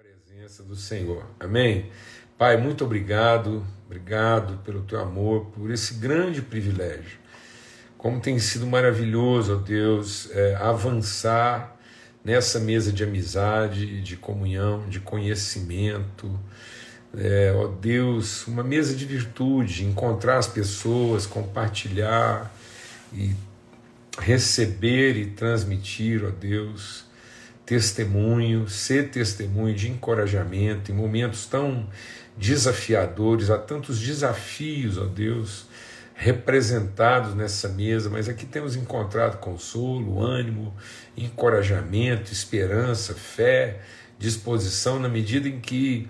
presença do Senhor. Amém? Pai, muito obrigado, obrigado pelo teu amor, por esse grande privilégio. Como tem sido maravilhoso, ó Deus, é, avançar nessa mesa de amizade, de comunhão, de conhecimento. É, ó Deus, uma mesa de virtude, encontrar as pessoas, compartilhar e receber e transmitir, ó Deus, testemunho, ser testemunho de encorajamento em momentos tão desafiadores, há tantos desafios, ó Deus, representados nessa mesa, mas aqui temos encontrado consolo, ânimo, encorajamento, esperança, fé, disposição, na medida em que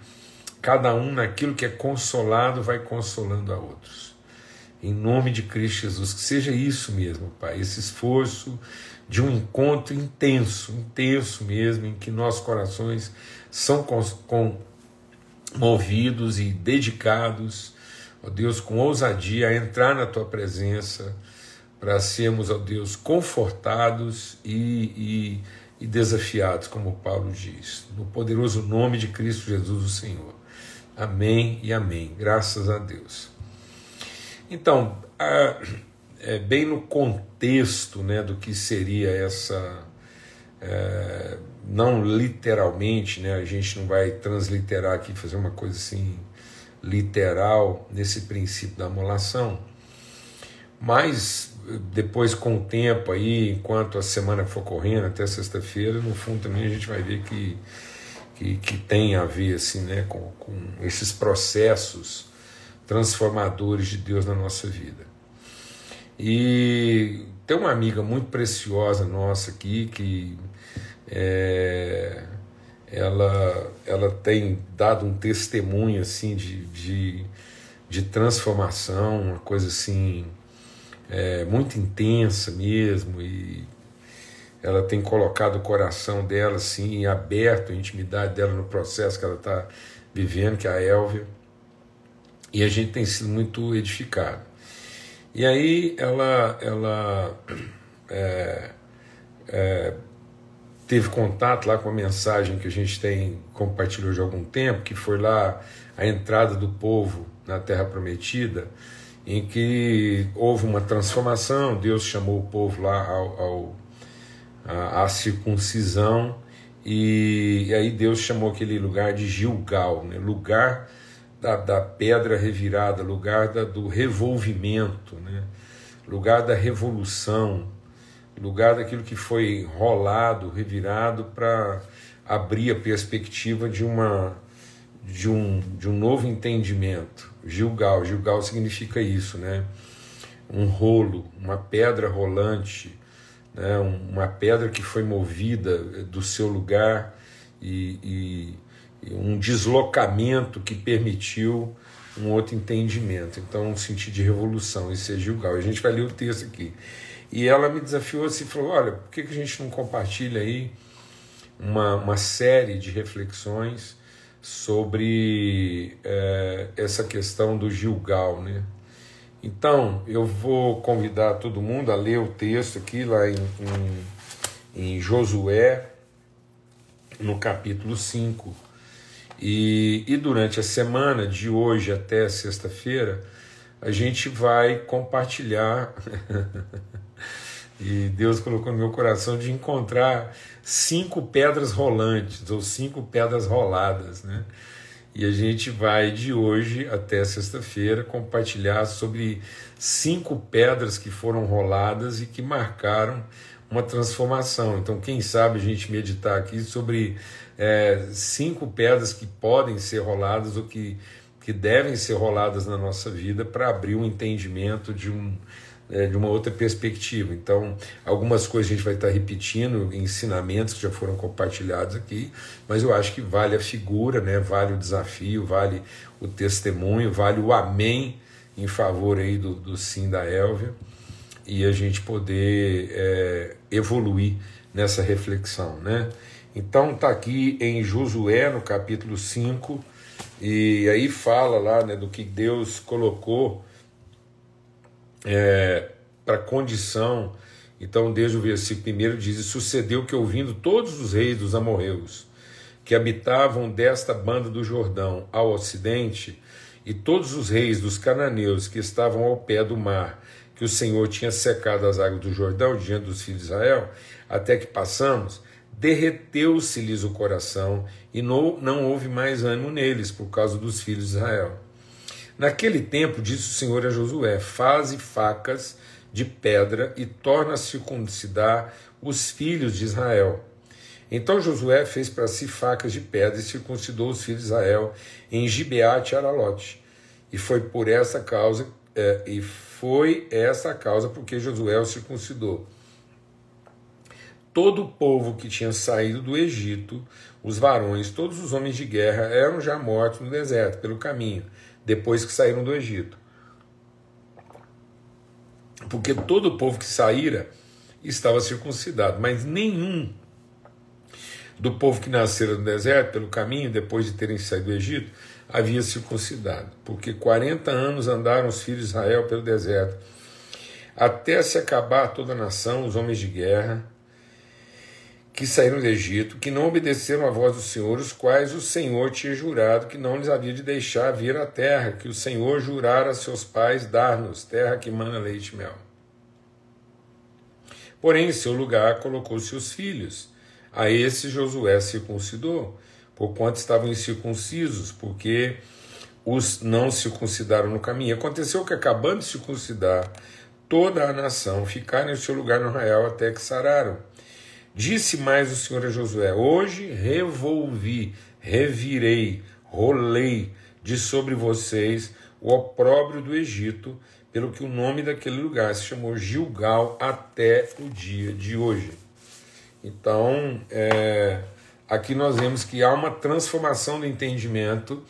cada um, naquilo que é consolado, vai consolando a outros. Em nome de Cristo Jesus, que seja isso mesmo, Pai, esse esforço de um encontro intenso, intenso mesmo, em que nossos corações são movidos e dedicados ó Deus, com ousadia a entrar na tua presença, para sermos, ó Deus, confortados e, e, e desafiados, como Paulo diz, no poderoso nome de Cristo Jesus, o Senhor. Amém e amém. Graças a Deus. Então, a, é, bem no contexto né, do que seria essa. É, não literalmente, né, a gente não vai transliterar aqui, fazer uma coisa assim literal nesse princípio da amolação, mas depois com o tempo aí, enquanto a semana for correndo até sexta-feira, no fundo também a gente vai ver que, que, que tem a ver assim, né, com, com esses processos transformadores de Deus na nossa vida. E tem uma amiga muito preciosa nossa aqui que é, ela, ela tem dado um testemunho assim de, de, de transformação, uma coisa assim é, muito intensa mesmo e ela tem colocado o coração dela assim aberto, a intimidade dela no processo que ela está vivendo, que é a Elvia, e a gente tem sido muito edificado. E aí ela, ela é, é, teve contato lá com a mensagem que a gente tem compartilhou de algum tempo, que foi lá a entrada do povo na Terra Prometida, em que houve uma transformação, Deus chamou o povo lá ao, ao a, a, circuncisão, e, e, aí Deus chamou aquele lugar de Gilgal, né? lugar da, da pedra revirada, lugar da, do revolvimento, né? lugar da revolução, lugar daquilo que foi rolado, revirado para abrir a perspectiva de uma de um, de um novo entendimento. Gilgal, Gilgal significa isso, né? Um rolo, uma pedra rolante, né? uma pedra que foi movida do seu lugar e, e, um deslocamento que permitiu um outro entendimento. Então, um sentido de revolução, isso é Gilgal. A gente vai ler o texto aqui. E ela me desafiou assim, falou, olha, por que, que a gente não compartilha aí uma, uma série de reflexões sobre é, essa questão do Gilgal, né? Então, eu vou convidar todo mundo a ler o texto aqui lá em, em, em Josué, no capítulo 5. E, e durante a semana, de hoje até sexta-feira, a gente vai compartilhar E Deus colocou no meu coração de encontrar cinco pedras rolantes ou cinco pedras roladas, né? E a gente vai de hoje até sexta-feira compartilhar sobre cinco pedras que foram roladas e que marcaram uma transformação. Então, quem sabe a gente meditar aqui sobre é, cinco pedras que podem ser roladas ou que, que devem ser roladas na nossa vida para abrir um entendimento de um é, de uma outra perspectiva. Então, algumas coisas a gente vai estar repetindo, ensinamentos que já foram compartilhados aqui, mas eu acho que vale a figura, né? vale o desafio, vale o testemunho, vale o amém em favor aí do, do sim da Elvia e a gente poder é, evoluir nessa reflexão. Né? Então, está aqui em Josué, no capítulo 5, e aí fala lá né, do que Deus colocou é, para condição. Então, desde o versículo 1 diz: Sucedeu que, ouvindo todos os reis dos amorreus que habitavam desta banda do Jordão ao ocidente, e todos os reis dos cananeus que estavam ao pé do mar, que o Senhor tinha secado as águas do Jordão diante dos filhos de Israel, até que passamos, derreteu-se-lhes o coração e não, não houve mais ânimo neles por causa dos filhos de Israel. Naquele tempo, disse o Senhor a Josué: Faze facas de pedra e torna a circuncidar os filhos de Israel. Então Josué fez para si facas de pedra e circuncidou os filhos de Israel em Gibeate e Aralote. E foi por essa causa, é, e foi essa a causa porque Josué o circuncidou. Todo o povo que tinha saído do Egito, os varões, todos os homens de guerra, eram já mortos no deserto, pelo caminho, depois que saíram do Egito. Porque todo o povo que saíra estava circuncidado, mas nenhum do povo que nascera no deserto, pelo caminho, depois de terem saído do Egito, havia circuncidado. Porque 40 anos andaram os filhos de Israel pelo deserto, até se acabar toda a nação, os homens de guerra, que saíram do Egito, que não obedeceram à voz do Senhor, os quais o Senhor tinha jurado que não lhes havia de deixar vir a terra, que o Senhor jurara a seus pais dar-nos, terra que mana leite e mel. Porém, em seu lugar colocou seus filhos. A esse Josué circuncidou, porquanto estavam incircuncisos, porque os não circuncidaram no caminho. Aconteceu que, acabando de circuncidar toda a nação, ficaram em seu lugar no arraial até que sararam. Disse mais o Senhor a Josué: Hoje revolvi, revirei, rolei de sobre vocês o opróbrio do Egito, pelo que o nome daquele lugar se chamou Gilgal até o dia de hoje. Então, é, aqui nós vemos que há uma transformação do entendimento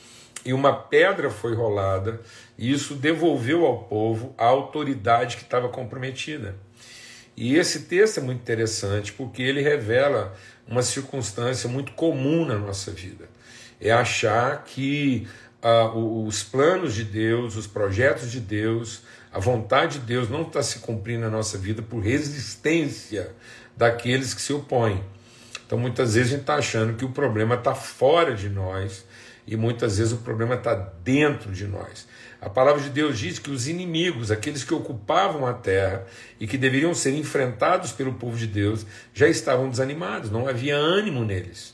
e uma pedra foi rolada, e isso devolveu ao povo a autoridade que estava comprometida. E esse texto é muito interessante porque ele revela uma circunstância muito comum na nossa vida. É achar que ah, os planos de Deus, os projetos de Deus, a vontade de Deus não está se cumprindo na nossa vida por resistência daqueles que se opõem. Então muitas vezes a gente está achando que o problema está fora de nós e muitas vezes o problema está dentro de nós. A palavra de Deus diz que os inimigos, aqueles que ocupavam a terra e que deveriam ser enfrentados pelo povo de Deus, já estavam desanimados, não havia ânimo neles.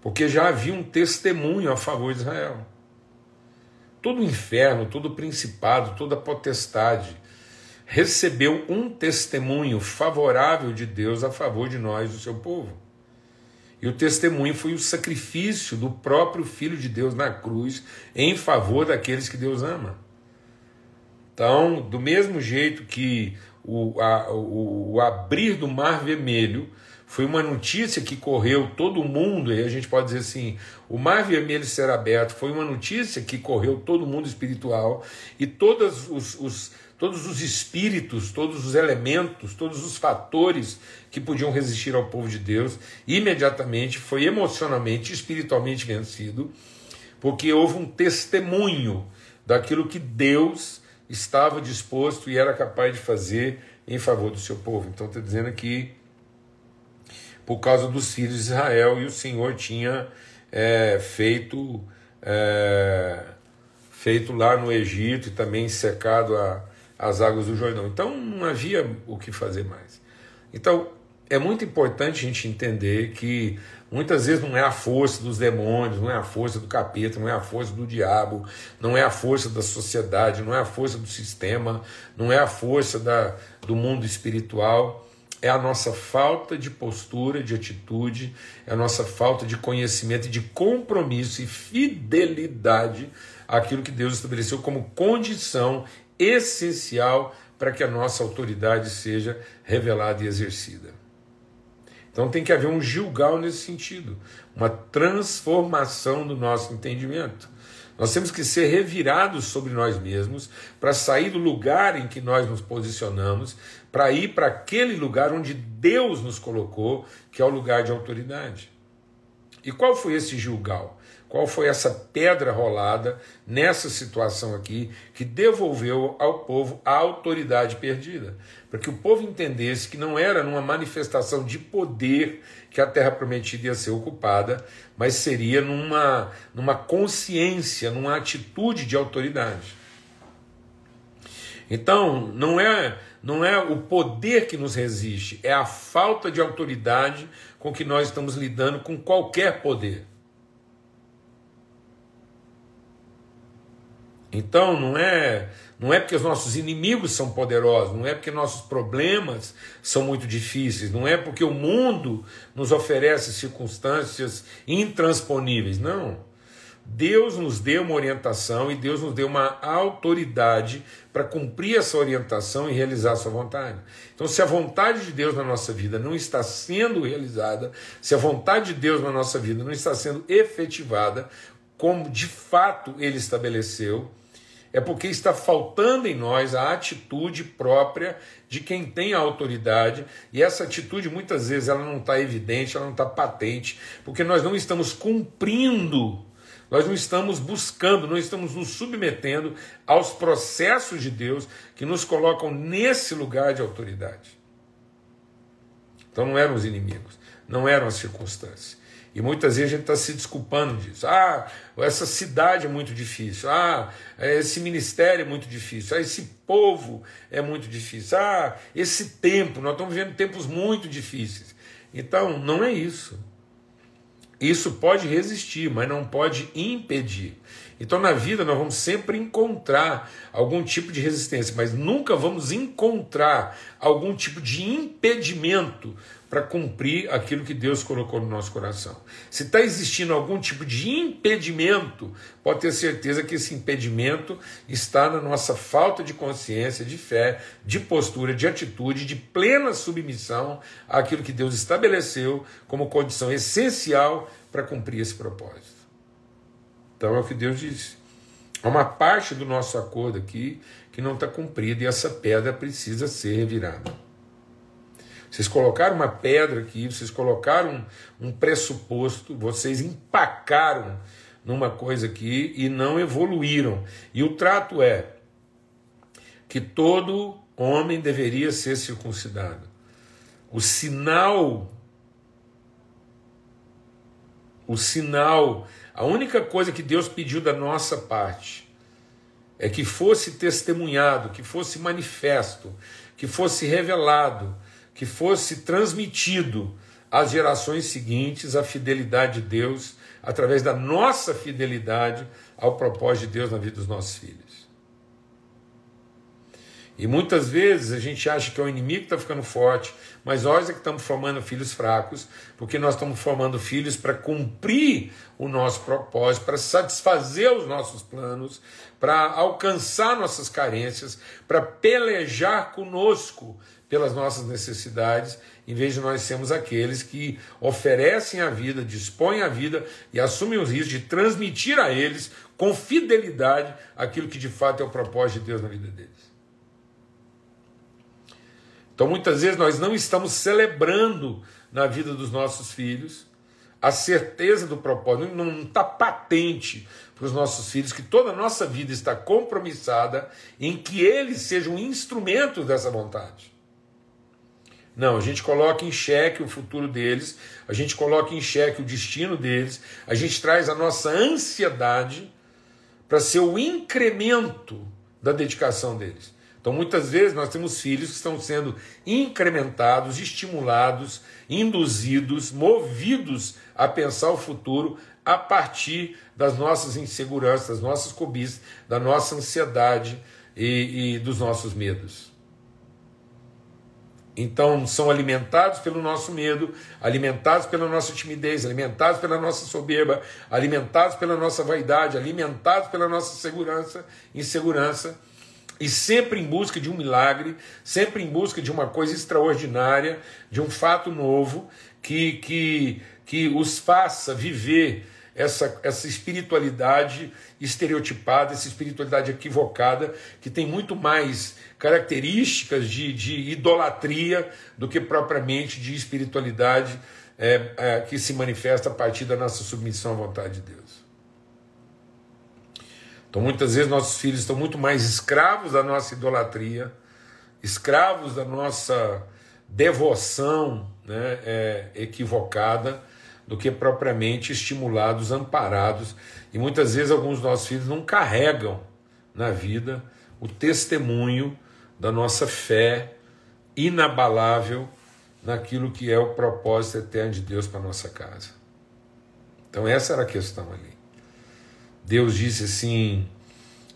Porque já havia um testemunho a favor de Israel. Todo o inferno, todo o principado, toda a potestade recebeu um testemunho favorável de Deus a favor de nós, do seu povo. E o testemunho foi o sacrifício do próprio Filho de Deus na cruz em favor daqueles que Deus ama. Então, do mesmo jeito que o, a, o, o abrir do Mar Vermelho foi uma notícia que correu todo mundo, e a gente pode dizer assim: o Mar Vermelho ser aberto foi uma notícia que correu todo mundo espiritual, e todos os, os todos os espíritos, todos os elementos, todos os fatores que podiam resistir ao povo de Deus, imediatamente foi emocionalmente, espiritualmente vencido, porque houve um testemunho daquilo que Deus estava disposto e era capaz de fazer em favor do seu povo. Então está dizendo aqui, por causa dos filhos de Israel, e o Senhor tinha é, feito. É, feito lá no Egito e também secado a, as águas do Jordão. Então não havia o que fazer mais. Então é muito importante a gente entender que muitas vezes não é a força dos demônios, não é a força do capeta, não é a força do diabo, não é a força da sociedade, não é a força do sistema, não é a força da, do mundo espiritual. É a nossa falta de postura, de atitude, é a nossa falta de conhecimento e de compromisso e fidelidade àquilo que Deus estabeleceu como condição essencial para que a nossa autoridade seja revelada e exercida. Então tem que haver um julgal nesse sentido, uma transformação do nosso entendimento. Nós temos que ser revirados sobre nós mesmos para sair do lugar em que nós nos posicionamos, para ir para aquele lugar onde Deus nos colocou, que é o lugar de autoridade. E qual foi esse Gilgal? Qual foi essa pedra rolada nessa situação aqui que devolveu ao povo a autoridade perdida? Para que o povo entendesse que não era numa manifestação de poder que a terra prometida ia ser ocupada, mas seria numa, numa consciência, numa atitude de autoridade. Então, não é, não é o poder que nos resiste, é a falta de autoridade com que nós estamos lidando com qualquer poder. Então não é não é porque os nossos inimigos são poderosos, não é porque nossos problemas são muito difíceis, não é porque o mundo nos oferece circunstâncias intransponíveis, não. Deus nos deu uma orientação e Deus nos deu uma autoridade para cumprir essa orientação e realizar a sua vontade. Então, se a vontade de Deus na nossa vida não está sendo realizada, se a vontade de Deus na nossa vida não está sendo efetivada, como de fato ele estabeleceu, é porque está faltando em nós a atitude própria de quem tem a autoridade, e essa atitude muitas vezes ela não está evidente, ela não está patente, porque nós não estamos cumprindo nós não estamos buscando, não estamos nos submetendo aos processos de Deus que nos colocam nesse lugar de autoridade. Então não eram os inimigos, não eram as circunstâncias. E muitas vezes a gente está se desculpando disso. Ah, essa cidade é muito difícil. Ah, esse ministério é muito difícil. Ah, esse povo é muito difícil. Ah, esse tempo, nós estamos vivendo tempos muito difíceis. Então, não é isso. Isso pode resistir, mas não pode impedir. Então, na vida, nós vamos sempre encontrar algum tipo de resistência, mas nunca vamos encontrar algum tipo de impedimento para cumprir aquilo que Deus colocou no nosso coração. Se está existindo algum tipo de impedimento, pode ter certeza que esse impedimento está na nossa falta de consciência, de fé, de postura, de atitude, de plena submissão àquilo que Deus estabeleceu como condição essencial para cumprir esse propósito. Então é o que Deus disse. Há uma parte do nosso acordo aqui que não está cumprida e essa pedra precisa ser revirada. Vocês colocaram uma pedra aqui, vocês colocaram um pressuposto, vocês empacaram numa coisa aqui e não evoluíram. E o trato é que todo homem deveria ser circuncidado. O sinal, o sinal, a única coisa que Deus pediu da nossa parte é que fosse testemunhado, que fosse manifesto, que fosse revelado que fosse transmitido às gerações seguintes a fidelidade de Deus através da nossa fidelidade ao propósito de Deus na vida dos nossos filhos. E muitas vezes a gente acha que é o inimigo que está ficando forte, mas nós é que estamos formando filhos fracos, porque nós estamos formando filhos para cumprir o nosso propósito, para satisfazer os nossos planos, para alcançar nossas carências, para pelejar conosco pelas nossas necessidades, em vez de nós sermos aqueles que oferecem a vida, dispõem a vida e assumem os riscos de transmitir a eles com fidelidade aquilo que de fato é o propósito de Deus na vida deles. Então muitas vezes nós não estamos celebrando na vida dos nossos filhos a certeza do propósito, não está patente para os nossos filhos que toda a nossa vida está compromissada em que eles sejam instrumentos dessa vontade. Não, a gente coloca em xeque o futuro deles, a gente coloca em xeque o destino deles, a gente traz a nossa ansiedade para ser o incremento da dedicação deles. Então, muitas vezes, nós temos filhos que estão sendo incrementados, estimulados, induzidos, movidos a pensar o futuro a partir das nossas inseguranças, das nossas cobiças, da nossa ansiedade e, e dos nossos medos. Então, são alimentados pelo nosso medo, alimentados pela nossa timidez, alimentados pela nossa soberba, alimentados pela nossa vaidade, alimentados pela nossa segurança, insegurança, e sempre em busca de um milagre, sempre em busca de uma coisa extraordinária, de um fato novo que, que, que os faça viver essa, essa espiritualidade estereotipada, essa espiritualidade equivocada, que tem muito mais características de, de idolatria do que propriamente de espiritualidade é, é, que se manifesta a partir da nossa submissão à vontade de Deus. Então, muitas vezes, nossos filhos estão muito mais escravos da nossa idolatria, escravos da nossa devoção né, é, equivocada, do que propriamente estimulados, amparados. E muitas vezes, alguns dos nossos filhos não carregam na vida o testemunho da nossa fé inabalável naquilo que é o propósito eterno de Deus para nossa casa. Então, essa era a questão ali. Deus disse assim: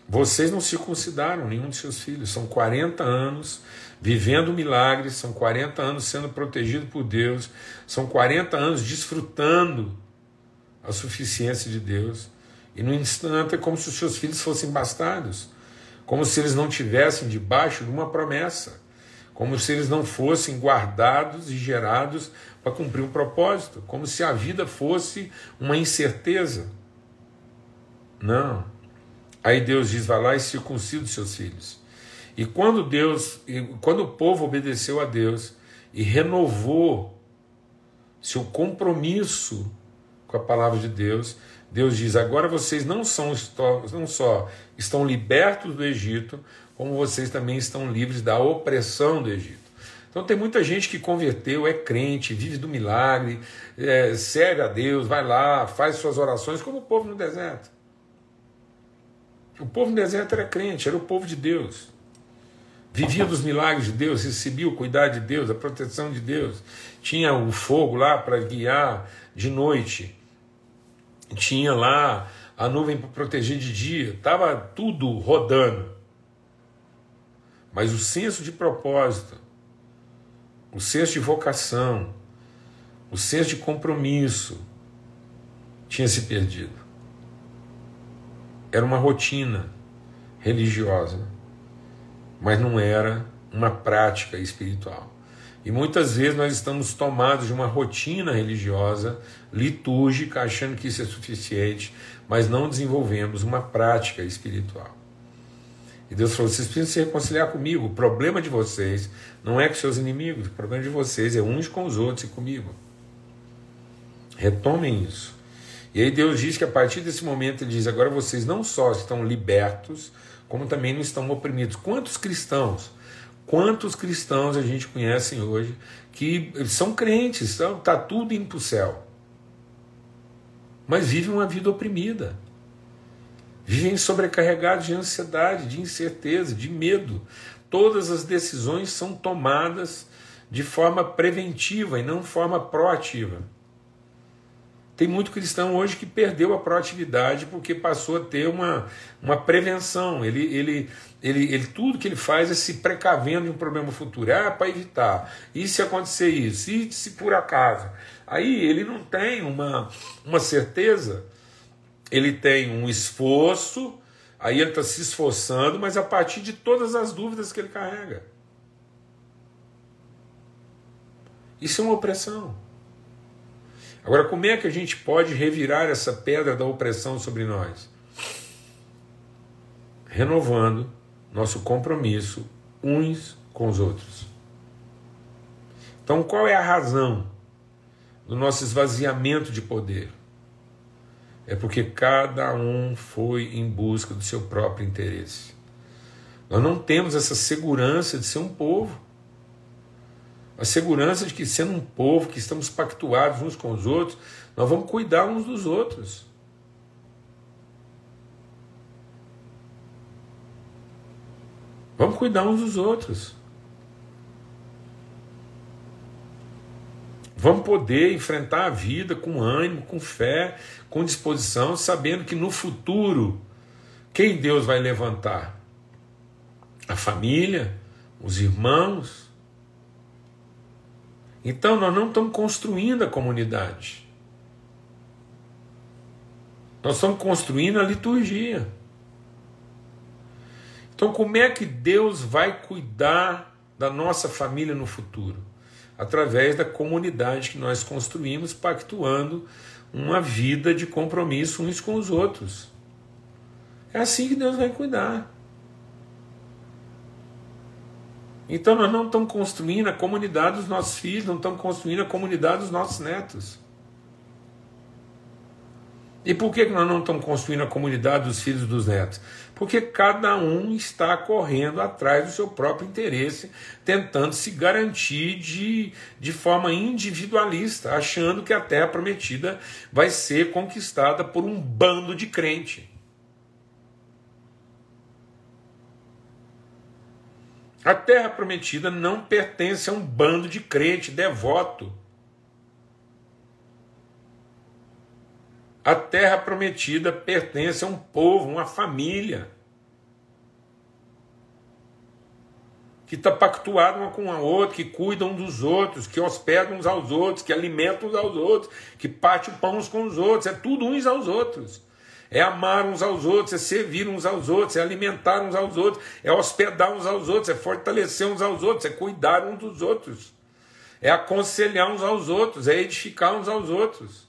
vocês não circuncidaram nenhum de seus filhos, são 40 anos vivendo milagres, são 40 anos sendo protegidos por Deus, são 40 anos desfrutando a suficiência de Deus, e no instante é como se os seus filhos fossem bastardos, como se eles não tivessem debaixo de uma promessa, como se eles não fossem guardados e gerados para cumprir um propósito, como se a vida fosse uma incerteza. Não. Aí Deus diz: vai lá e circuncida os seus filhos. E quando Deus, quando o povo obedeceu a Deus e renovou seu compromisso com a palavra de Deus, Deus diz: agora vocês não são não só estão libertos do Egito, como vocês também estão livres da opressão do Egito. Então tem muita gente que converteu, é crente, vive do milagre, é, serve a Deus, vai lá, faz suas orações, como o povo no deserto. O povo no deserto era crente, era o povo de Deus. Vivia dos milagres de Deus, recebia o cuidado de Deus, a proteção de Deus. Tinha o fogo lá para guiar de noite. Tinha lá a nuvem para proteger de dia. Estava tudo rodando. Mas o senso de propósito, o senso de vocação, o senso de compromisso tinha se perdido era uma rotina religiosa, mas não era uma prática espiritual. E muitas vezes nós estamos tomados de uma rotina religiosa, litúrgica, achando que isso é suficiente, mas não desenvolvemos uma prática espiritual. E Deus falou: vocês precisam se reconciliar comigo. O problema de vocês não é com seus inimigos, o problema de vocês é uns com os outros e comigo. Retomem isso. E aí Deus diz que a partir desse momento ele diz: agora vocês não só estão libertos, como também não estão oprimidos. Quantos cristãos, quantos cristãos a gente conhece hoje que são crentes, está tá tudo indo para o céu, mas vivem uma vida oprimida, vivem sobrecarregados de ansiedade, de incerteza, de medo. Todas as decisões são tomadas de forma preventiva e não forma proativa. Tem muito cristão hoje que perdeu a proatividade porque passou a ter uma, uma prevenção. Ele, ele, ele, ele, tudo que ele faz é se precavendo de um problema futuro. Ah, para evitar. E se acontecer isso? E se por acaso? Aí ele não tem uma, uma certeza, ele tem um esforço, aí ele está se esforçando, mas a partir de todas as dúvidas que ele carrega. Isso é uma opressão. Agora, como é que a gente pode revirar essa pedra da opressão sobre nós? Renovando nosso compromisso uns com os outros. Então, qual é a razão do nosso esvaziamento de poder? É porque cada um foi em busca do seu próprio interesse. Nós não temos essa segurança de ser um povo a segurança de que, sendo um povo que estamos pactuados uns com os outros, nós vamos cuidar uns dos outros. Vamos cuidar uns dos outros. Vamos poder enfrentar a vida com ânimo, com fé, com disposição, sabendo que no futuro, quem Deus vai levantar? A família, os irmãos, então nós não estamos construindo a comunidade. Nós estamos construindo a liturgia. Então, como é que Deus vai cuidar da nossa família no futuro? Através da comunidade que nós construímos, pactuando uma vida de compromisso uns com os outros. É assim que Deus vai cuidar. Então nós não estamos construindo a comunidade dos nossos filhos, não estamos construindo a comunidade dos nossos netos. E por que nós não estamos construindo a comunidade dos filhos e dos netos? Porque cada um está correndo atrás do seu próprio interesse, tentando se garantir de, de forma individualista, achando que a terra prometida vai ser conquistada por um bando de crente. A terra prometida não pertence a um bando de crente devoto. A terra prometida pertence a um povo, uma família. Que está pactuado uma com a outra, que cuida um dos outros, que hospeda uns aos outros, que alimenta uns aos outros, que parte o pão uns com os outros, é tudo uns aos outros. É amar uns aos outros, é servir uns aos outros, é alimentar uns aos outros, é hospedar uns aos outros, é fortalecer uns aos outros, é cuidar uns dos outros, é aconselhar uns aos outros, é edificar uns aos outros,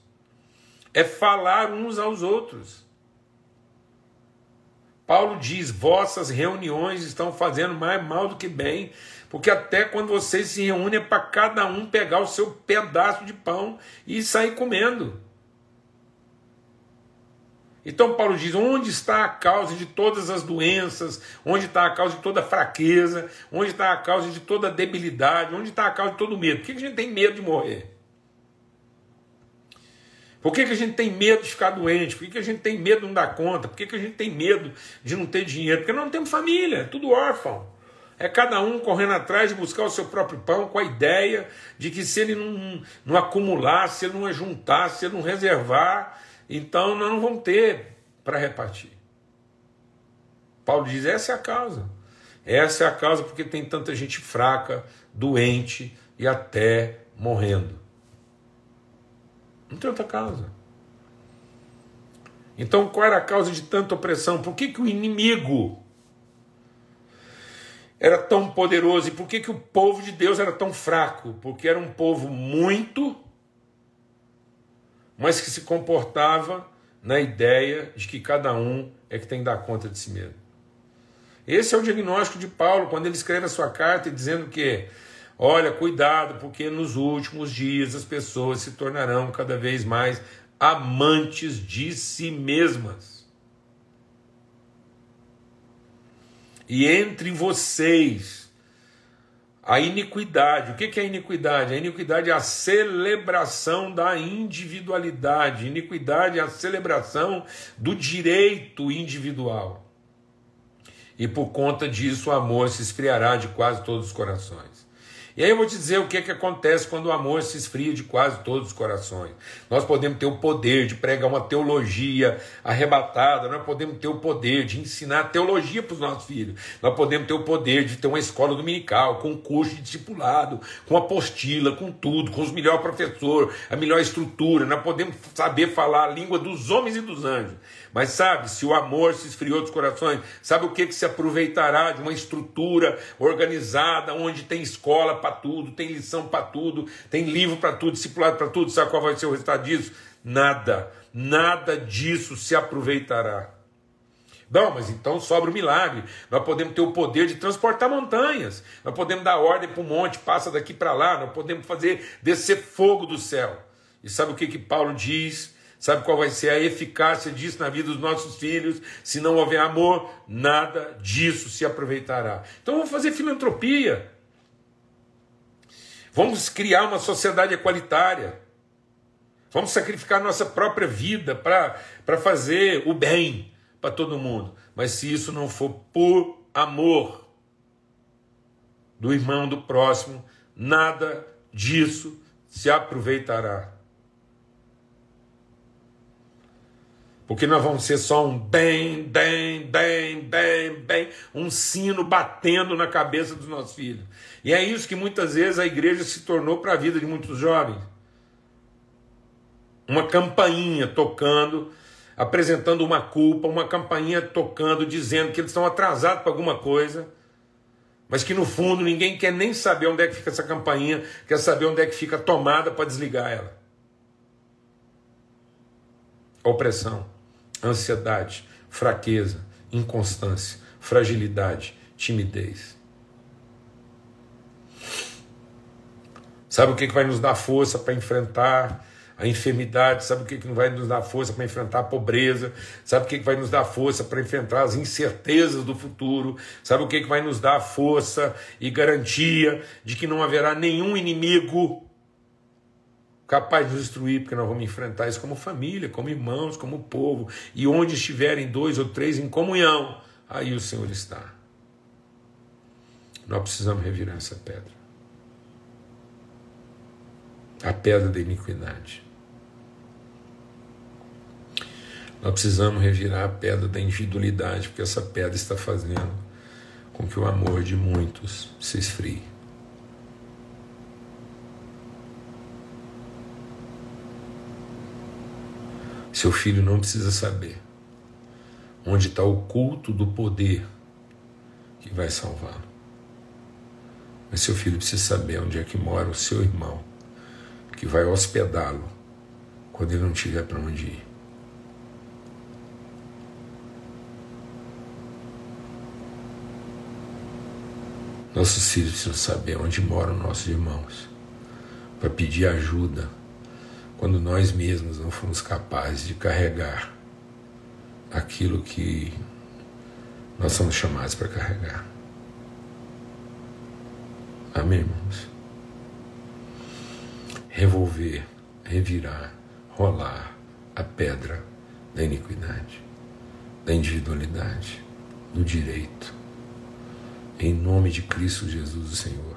é falar uns aos outros. Paulo diz: vossas reuniões estão fazendo mais mal do que bem, porque até quando vocês se reúnem é para cada um pegar o seu pedaço de pão e sair comendo. Então Paulo diz: onde está a causa de todas as doenças? Onde está a causa de toda fraqueza? Onde está a causa de toda debilidade? Onde está a causa de todo medo? Por que a gente tem medo de morrer? Por que, que a gente tem medo de ficar doente? Por que, que a gente tem medo de não dar conta? Por que, que a gente tem medo de não ter dinheiro? Porque nós não temos família, é tudo órfão. É cada um correndo atrás de buscar o seu próprio pão com a ideia de que se ele não, não acumular, se ele não ajuntar, se ele não reservar, então não vamos ter para repartir. Paulo diz: essa é a causa. Essa é a causa porque tem tanta gente fraca, doente e até morrendo. Não tem outra causa. Então, qual era a causa de tanta opressão? Por que, que o inimigo era tão poderoso? E por que, que o povo de Deus era tão fraco? Porque era um povo muito mas que se comportava na ideia de que cada um é que tem que dar conta de si mesmo. Esse é o diagnóstico de Paulo quando ele escreve a sua carta dizendo que, olha, cuidado, porque nos últimos dias as pessoas se tornarão cada vez mais amantes de si mesmas. E entre vocês a iniquidade. O que é a iniquidade? A iniquidade é a celebração da individualidade. Iniquidade é a celebração do direito individual. E por conta disso o amor se esfriará de quase todos os corações. E aí eu vou te dizer o que, que acontece quando o amor se esfria de quase todos os corações. Nós podemos ter o poder de pregar uma teologia arrebatada, nós podemos ter o poder de ensinar teologia para os nossos filhos, nós podemos ter o poder de ter uma escola dominical, com curso de discipulado, com apostila, com tudo, com os melhores professores, a melhor estrutura, nós podemos saber falar a língua dos homens e dos anjos. Mas sabe, se o amor se esfriou dos corações, sabe o que, que se aproveitará de uma estrutura organizada, onde tem escola para tudo, tem lição para tudo, tem livro para tudo, discipulado para tudo, sabe qual vai ser o resultado disso? Nada, nada disso se aproveitará. Não, mas então sobra o milagre. Nós podemos ter o poder de transportar montanhas. Nós podemos dar ordem para o monte, passa daqui para lá. Nós podemos fazer descer fogo do céu. E sabe o que, que Paulo diz Sabe qual vai ser a eficácia disso na vida dos nossos filhos? Se não houver amor, nada disso se aproveitará. Então vamos fazer filantropia. Vamos criar uma sociedade equalitária. Vamos sacrificar nossa própria vida para fazer o bem para todo mundo. Mas se isso não for por amor do irmão, do próximo, nada disso se aproveitará. Porque nós vamos ser só um bem, bem, bem, bem, bem, um sino batendo na cabeça dos nossos filhos. E é isso que muitas vezes a igreja se tornou para a vida de muitos jovens. Uma campainha tocando, apresentando uma culpa, uma campainha tocando, dizendo que eles estão atrasados para alguma coisa, mas que no fundo ninguém quer nem saber onde é que fica essa campainha, quer saber onde é que fica a tomada para desligar ela. Opressão ansiedade, fraqueza, inconstância, fragilidade, timidez. Sabe o que, que vai nos dar força para enfrentar a enfermidade? Sabe o que, que vai nos dar força para enfrentar a pobreza? Sabe o que, que vai nos dar força para enfrentar as incertezas do futuro? Sabe o que, que vai nos dar força e garantia de que não haverá nenhum inimigo capaz de nos destruir, porque nós vamos enfrentar isso como família, como irmãos, como povo, e onde estiverem dois ou três em comunhão, aí o Senhor está. Nós precisamos revirar essa pedra a pedra da iniquidade. Nós precisamos revirar a pedra da individualidade, porque essa pedra está fazendo com que o amor de muitos se esfrie. Seu filho não precisa saber onde está o culto do poder que vai salvá-lo. Mas seu filho precisa saber onde é que mora o seu irmão que vai hospedá-lo quando ele não tiver para onde ir. Nossos filhos precisam saber onde moram nossos irmãos para pedir ajuda quando nós mesmos não fomos capazes de carregar aquilo que nós somos chamados para carregar. Amém, irmãos? revolver, revirar, rolar a pedra da iniquidade, da individualidade, do direito. Em nome de Cristo Jesus, o Senhor.